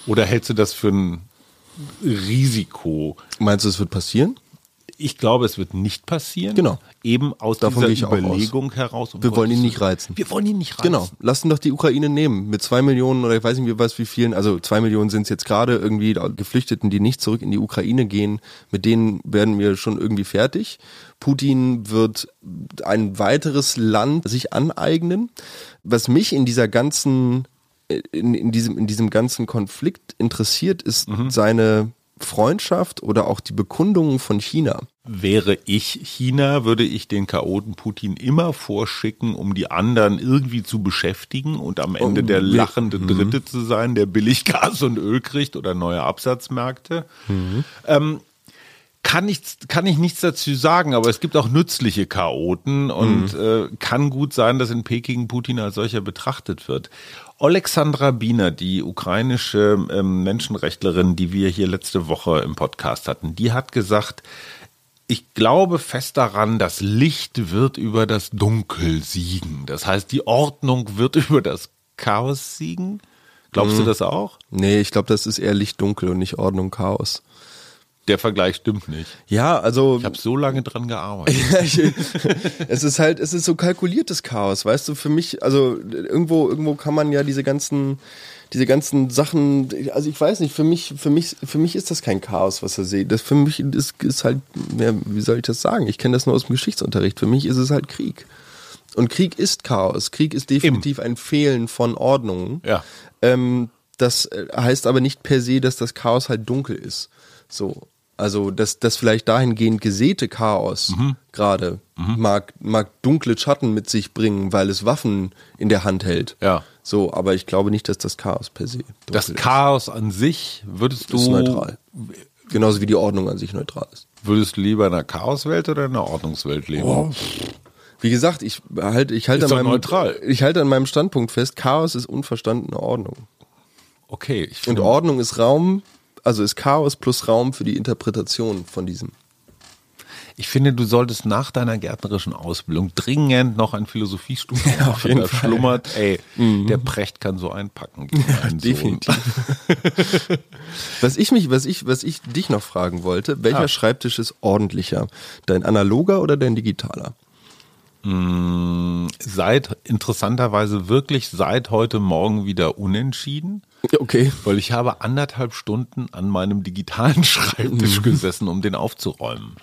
Oder hältst du das für ein Risiko? Meinst du, es wird passieren? Ich glaube, es wird nicht passieren. Genau. Eben aus Davon dieser auch aus. Überlegung heraus. um Wir wollen ihn nicht reizen. Wir wollen ihn nicht reizen. Genau, lassen doch die Ukraine nehmen. Mit zwei Millionen oder ich weiß nicht wie was wie vielen, also zwei Millionen sind es jetzt gerade irgendwie Geflüchteten, die nicht zurück in die Ukraine gehen. Mit denen werden wir schon irgendwie fertig. Putin wird ein weiteres Land sich aneignen. Was mich in dieser ganzen, in, in diesem, in diesem ganzen Konflikt interessiert, ist seine Freundschaft oder auch die Bekundungen von China. Wäre ich China, würde ich den Chaoten Putin immer vorschicken, um die anderen irgendwie zu beschäftigen und am Ende Oh, der lachende Dritte zu sein, der billig Gas und Öl kriegt oder neue Absatzmärkte. Mhm. Ähm, kann ich, kann ich nichts dazu sagen, aber es gibt auch nützliche Chaoten und äh, kann gut sein, dass in Peking Putin als solcher betrachtet wird. Alexandra Biener, die ukrainische ähm, Menschenrechtlerin, die wir hier letzte Woche im Podcast hatten, die hat gesagt, ich glaube fest daran, das Licht wird über das Dunkel siegen. Das heißt, die Ordnung wird über das Chaos siegen. Glaubst du das auch? Nee, ich glaube, das ist eher Licht-Dunkel und nicht Ordnung, Chaos. Der Vergleich stimmt nicht. Ja, also Ich habe so lange dran gearbeitet. Es ist halt, es ist so kalkuliertes Chaos, weißt du, für mich, also irgendwo, irgendwo kann man ja diese ganzen, diese ganzen Sachen, also ich weiß nicht, für mich, für mich, für mich ist das kein Chaos, was er sieht. Das für mich ist, ist halt, ja, wie soll ich das sagen? Ich kenne das nur aus dem Geschichtsunterricht. Für mich ist es halt Krieg. Und Krieg ist Chaos. Krieg ist definitiv ein Fehlen von Ordnungen. Ja. Ähm, das äh, heißt aber nicht per se, dass das Chaos halt dunkel ist. So. Also das, das vielleicht dahingehend gesäte Chaos Mhm. gerade mag, mag dunkle Schatten mit sich bringen, weil es Waffen in der Hand hält. Ja. So, aber ich glaube nicht, dass das Chaos per se Das ist. Chaos an sich würdest du ist neutral. Genauso wie die Ordnung an sich neutral ist. würdest du lieber in einer Chaoswelt oder in einer Ordnungswelt leben? Wie gesagt, ich halte ich halte Ist an doch meinem neutral. ich halte an meinem Standpunkt fest, Chaos ist unverstandene Ordnung. Okay, Und Ordnung ist Raum, also ist Chaos plus Raum für die Interpretation von diesem. Ich finde, du solltest nach deiner gärtnerischen Ausbildung dringend noch ein Philosophiestudium Ja, auf jeden Da Fall. schlummert, ey, der Precht kann so einpacken. Sohn. Definitiv. was ich mich, was ich, was ich dich noch fragen wollte, welcher Ah. Schreibtisch ist ordentlicher? Dein analoger oder dein digitaler? Seit, interessanterweise wirklich seit heute Morgen wieder unentschieden. Okay. Weil ich habe anderthalb Stunden an meinem digitalen Schreibtisch gesessen, um den aufzuräumen.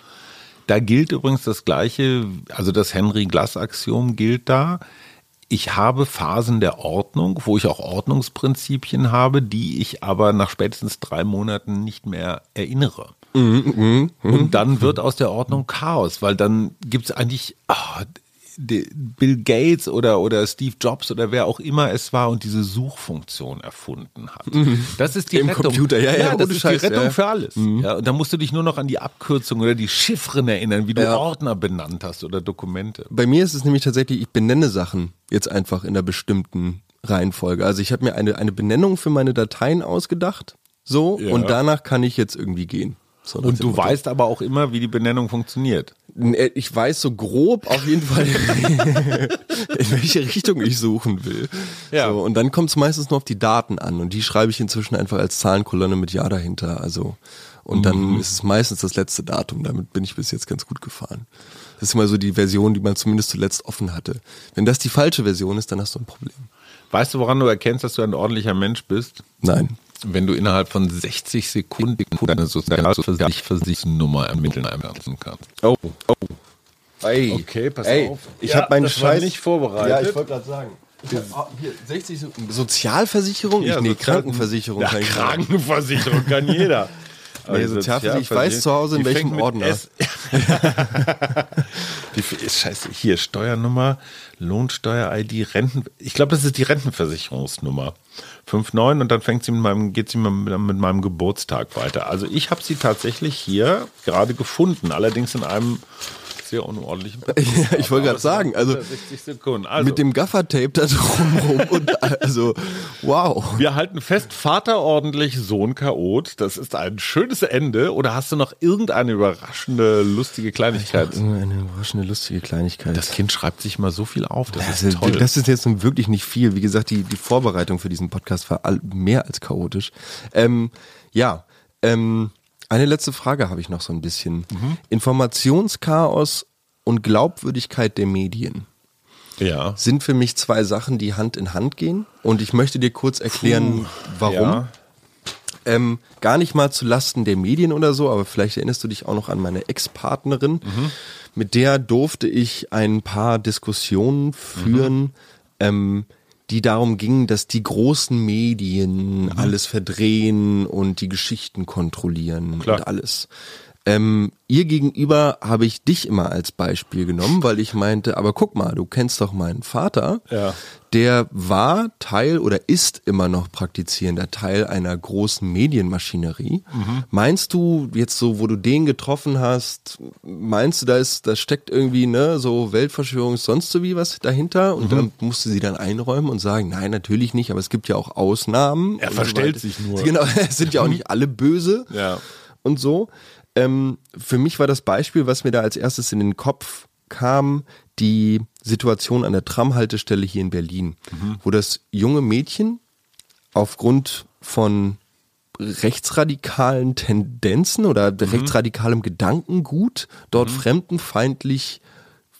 Da gilt übrigens das gleiche, also das Henry Glass Axiom gilt da. Ich habe Phasen der Ordnung, wo ich auch Ordnungsprinzipien habe, die ich aber nach spätestens drei Monaten nicht mehr erinnere. Und dann wird aus der Ordnung Chaos, weil dann gibt es eigentlich die- Bill Gates oder, oder Steve Jobs oder wer auch immer es war und diese Suchfunktion erfunden hat. Das ist die Im Rettung. Computer, ja, ja, das ohne ist Scheiß, die Rettung ja, ja. für alles. Ja, und da musst du dich nur noch an die Abkürzung oder die Chiffren erinnern, wie du Ja. Ordner benannt hast oder Dokumente. Bei mir ist es nämlich tatsächlich, ich benenne Sachen jetzt einfach in einer bestimmten Reihenfolge. Also ich habe mir eine, eine Benennung für meine Dateien ausgedacht, so, Ja. und danach kann ich jetzt irgendwie gehen. So Und du weißt aber auch immer, wie die Benennung funktioniert. Äh, Ich weiß so grob auf jeden Fall, in welche Richtung ich suchen will. Ja. So, und dann kommt es meistens nur auf die Daten an und die schreibe ich inzwischen einfach als Zahlenkolonne mit Ja dahinter. Also und dann ist es meistens das letzte Datum. Damit bin ich bis jetzt ganz gut gefahren. Das ist immer so die Version, die man zumindest zuletzt offen hatte. Wenn das die falsche Version ist, dann hast du ein Problem. Weißt du, woran du erkennst, dass du ein ordentlicher Mensch bist? Nein. Wenn du innerhalb von 60 Sekunden deine Sozialversicherungsnummer ermitteln kannst. Oh, oh. Ey, Okay, pass ey, auf. Ich Ja, habe meinen das war Scheiß nicht vorbereitet. Ja, ich wollte gerade sagen. Hab, ah, hier 60 so- Sozialversicherung? Ja, ich, nee, Sozial- Krankenversicherung Ja, kann. Krankenversicherung kann jeder. Nee, die Sozialversicherung, ich weiß zu Hause, in welchem Ordner. Die ist scheiße. Hier, Steuernummer, Lohnsteuer-ID, Renten. Ich glaube, das ist die Rentenversicherungsnummer. 59 und dann fängt sie mit meinem, geht sie mit, mit meinem Geburtstag weiter. Also ich habe sie tatsächlich hier gerade gefunden, allerdings in einem sehr unordentlichen Ja, ich wollte gerade sagen, also 60 Sekunden. Also, mit dem Gaffertape da drumrum und also wow. Wir halten fest, Vater ordentlich, Sohn Chaot. Das ist ein schönes Ende. Oder hast du noch irgendeine überraschende, lustige Kleinigkeit? Eine überraschende, lustige Kleinigkeit. Das Kind schreibt sich mal so viel auf. Das, Das ist ist, toll. das ist jetzt nun wirklich nicht viel. Wie gesagt, die, die Vorbereitung für diesen Podcast war all, mehr als chaotisch. Ähm, ja, ähm, eine letzte Frage habe ich noch so ein bisschen. Informationschaos und Glaubwürdigkeit der Medien ja. sind für mich zwei Sachen, die Hand in Hand gehen. Und ich möchte dir kurz erklären, warum. Ja. Ähm, gar nicht mal zu Lasten der Medien oder so, aber vielleicht erinnerst du dich auch noch an meine Ex-Partnerin. Mit der durfte ich ein paar Diskussionen führen, ähm, die darum gingen, dass die großen Medien alles verdrehen und die Geschichten kontrollieren Klar. und alles. Ähm, ihr gegenüber habe ich dich immer als Beispiel genommen, weil ich meinte, aber guck mal, du kennst doch meinen Vater. Ja. Der war Teil oder ist immer noch praktizierender Teil einer großen Medienmaschinerie. Meinst du jetzt so, wo du den getroffen hast, meinst du, da ist, da steckt irgendwie ne so Weltverschwörung sonst so wie was dahinter und dann musste sie dann einräumen und sagen, nein, natürlich nicht, aber es gibt ja auch Ausnahmen. Er so verstellt weiter. sich nur. Genau, es sind ja auch nicht alle böse Ja. und so. Ähm, für mich war das Beispiel, was mir da als erstes in den Kopf kam, die Situation an der Tramhaltestelle hier in Berlin, wo das junge Mädchen aufgrund von rechtsradikalen Tendenzen oder rechtsradikalem Gedankengut dort fremdenfeindlich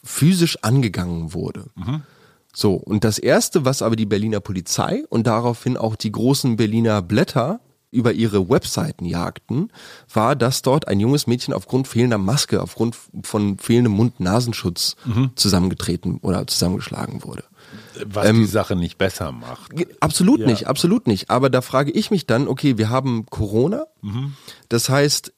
physisch angegangen wurde. So, und das Erste, was aber die Berliner Polizei und daraufhin auch die großen Berliner Blätter über ihre Webseiten jagten, war, dass dort ein junges Mädchen aufgrund fehlender Maske, aufgrund von fehlendem Mund-Nasenschutz zusammengetreten oder zusammengeschlagen wurde. Was die Sache nicht besser macht. Absolut nicht, absolut nicht. Aber da frage ich mich dann, okay, wir haben Corona. Das heißt,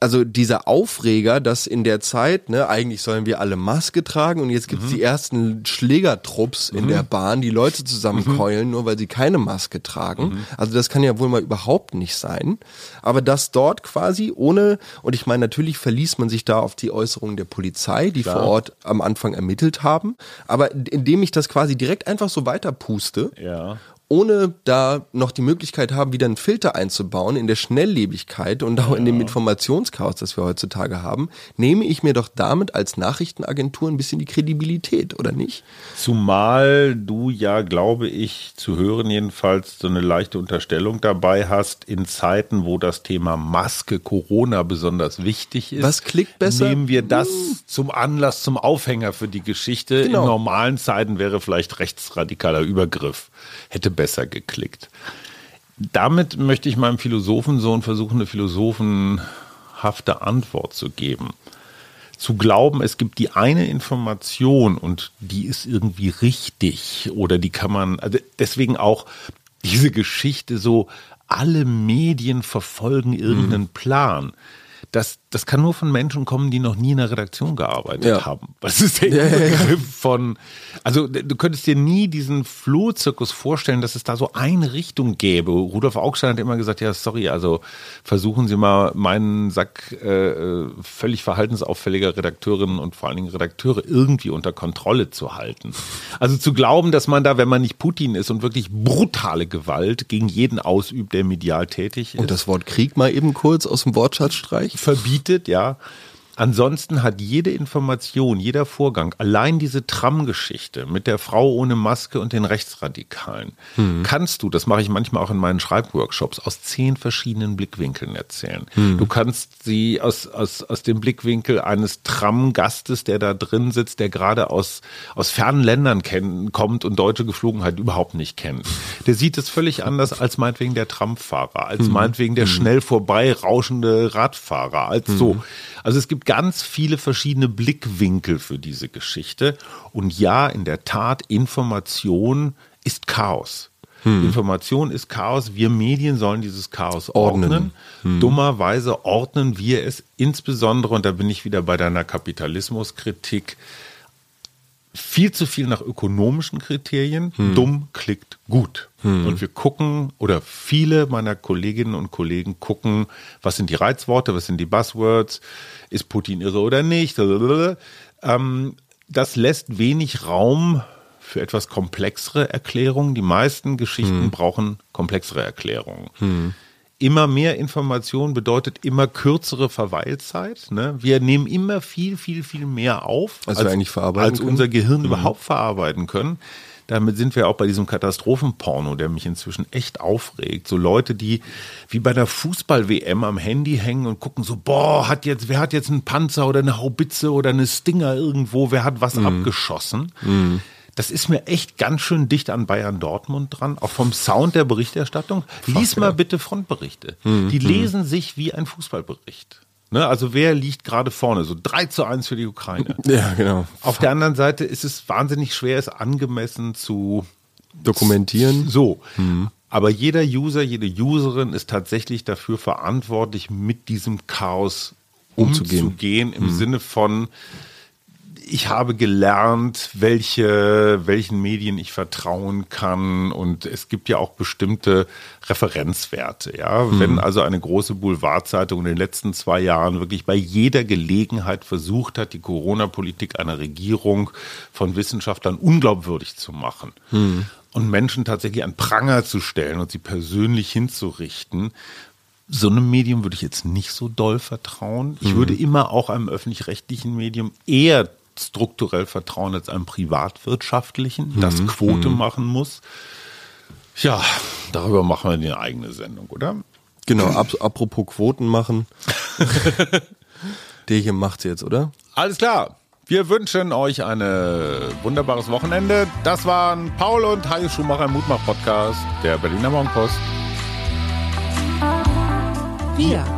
also dieser Aufreger, dass in der Zeit, ne, eigentlich sollen wir alle Maske tragen und jetzt gibt es die ersten Schlägertrupps in der Bahn, die Leute zusammenkeulen, nur weil sie keine Maske tragen. Also das kann ja wohl mal überhaupt nicht sein. Aber dass dort quasi ohne, und ich meine, natürlich verließ man sich da auf die Äußerungen der Polizei, die vor Ort am Anfang ermittelt haben. Aber indem ich das quasi direkt einfach so weiterpuste, Ja. Ohne da noch die Möglichkeit haben, wieder einen Filter einzubauen in der Schnelllebigkeit und auch in dem Informationschaos, das wir heutzutage haben, nehme ich mir doch damit als Nachrichtenagentur ein bisschen die Kredibilität, oder nicht? Zumal du ja, glaube ich, zu hören jedenfalls so eine leichte Unterstellung dabei hast, in Zeiten, wo das Thema Maske, Corona besonders wichtig ist. Was klickt besser? Hm. Nehmen wir das zum Anlass, zum Aufhänger für die Geschichte. Genau. In normalen Zeiten wäre vielleicht rechtsradikaler Übergriff. Hätte besser geklickt. Damit möchte ich meinem Philosophensohn versuchen, eine philosophenhafte Antwort zu geben zu glauben, es gibt die eine Information und die ist irgendwie richtig oder die kann man, also deswegen auch diese Geschichte so, alle Medien verfolgen irgendeinen Plan. Das, das kann nur von Menschen kommen, die noch nie in der Redaktion gearbeitet Ja. haben. Was ist der Begriff von, also du könntest dir nie diesen Flohzirkus vorstellen, dass es da so eine Richtung gäbe. Rudolf Augstein hat immer gesagt, ja, sorry, also versuchen Sie mal meinen Sack äh, völlig verhaltensauffälliger Redakteurinnen und vor allen Dingen Redakteure irgendwie unter Kontrolle zu halten. Also zu glauben, dass man da, wenn man nicht Putin ist und wirklich brutale Gewalt gegen jeden ausübt, der medial tätig ist, Und das Wort Krieg mal eben kurz aus dem Wortschatz streichen? Verbietet, ja. Ansonsten hat jede Information, jeder Vorgang, allein diese Tram-Geschichte mit der Frau ohne Maske und den Rechtsradikalen, kannst du, das mache ich manchmal auch in meinen Schreibworkshops, aus zehn verschiedenen Blickwinkeln erzählen. Du kannst sie aus, aus, aus dem Blickwinkel eines Tram-Gastes, der da drin sitzt, der gerade aus, aus fernen Ländern kenn, kommt und deutsche Geflogenheit überhaupt nicht kennt. Der sieht es völlig anders als meinetwegen der Tramfahrer, als meinetwegen der schnell vorbei rauschende Radfahrer, als so. Also es gibt ganz viele verschiedene Blickwinkel für diese Geschichte. Und ja, in der Tat, Information ist Chaos. Hm. Information ist Chaos. Wir Medien sollen dieses Chaos ordnen. ordnen. Hm. Dummerweise ordnen wir es insbesondere, und da bin ich wieder bei deiner Kapitalismuskritik, viel zu viel nach ökonomischen Kriterien. Hm. Dumm klickt gut. Hm. Und wir gucken, oder viele meiner Kolleginnen und Kollegen gucken, was sind die Reizworte, was sind die Buzzwords, ist Putin irre oder nicht. Ähm, das lässt wenig Raum für etwas komplexere Erklärungen. Die meisten Geschichten hm. brauchen komplexere Erklärungen. Immer mehr Information bedeutet immer kürzere Verweilzeit. Ne? Wir nehmen immer viel, viel, viel mehr auf, als, als, eigentlich verarbeiten als unser Gehirn hm. überhaupt verarbeiten können. Damit sind wir auch bei diesem Katastrophenporno, der mich inzwischen echt aufregt. So Leute, die wie bei der Fußball-WM am Handy hängen und gucken so, boah, hat jetzt, wer hat jetzt einen Panzer oder eine Haubitze oder eine Stinger irgendwo, wer hat was mhm. abgeschossen? Mhm. Das ist mir echt ganz schön dicht an Bayern Dortmund dran, auch vom Sound der Berichterstattung. Lies mal bitte Frontberichte. Mhm. Die lesen sich wie ein Fußballbericht. Ne, also wer liegt gerade vorne? So 3 zu 1 für die Ukraine. Ja, genau. Auf der anderen Seite ist es wahnsinnig schwer, es angemessen zu dokumentieren. So. Mhm. Aber jeder User, jede Userin ist tatsächlich dafür verantwortlich, mit diesem Chaos umzugehen, umzugehen im mhm. Sinne von, ich habe gelernt, welche, welchen Medien ich vertrauen kann und es gibt ja auch bestimmte Referenzwerte. Ja, mhm. wenn also eine große Boulevardzeitung in den letzten zwei Jahren wirklich bei jeder Gelegenheit versucht hat, die Corona-Politik einer Regierung von Wissenschaftlern unglaubwürdig zu machen mhm. und Menschen tatsächlich an Pranger zu stellen und sie persönlich hinzurichten, so einem Medium würde ich jetzt nicht so doll vertrauen. Ich mhm. würde immer auch einem öffentlich-rechtlichen Medium eher strukturell vertrauen als einem privatwirtschaftlichen, mhm. das Quote mhm. machen muss. Ja, darüber machen wir eine eigene Sendung, oder? Genau, ab, apropos Quoten machen. Der hier macht's jetzt, oder? Alles klar. Wir wünschen euch ein wunderbares Wochenende. Das waren Paul und Hajo Schumacher im Mutmach-Podcast der Berliner Morgenpost. Wir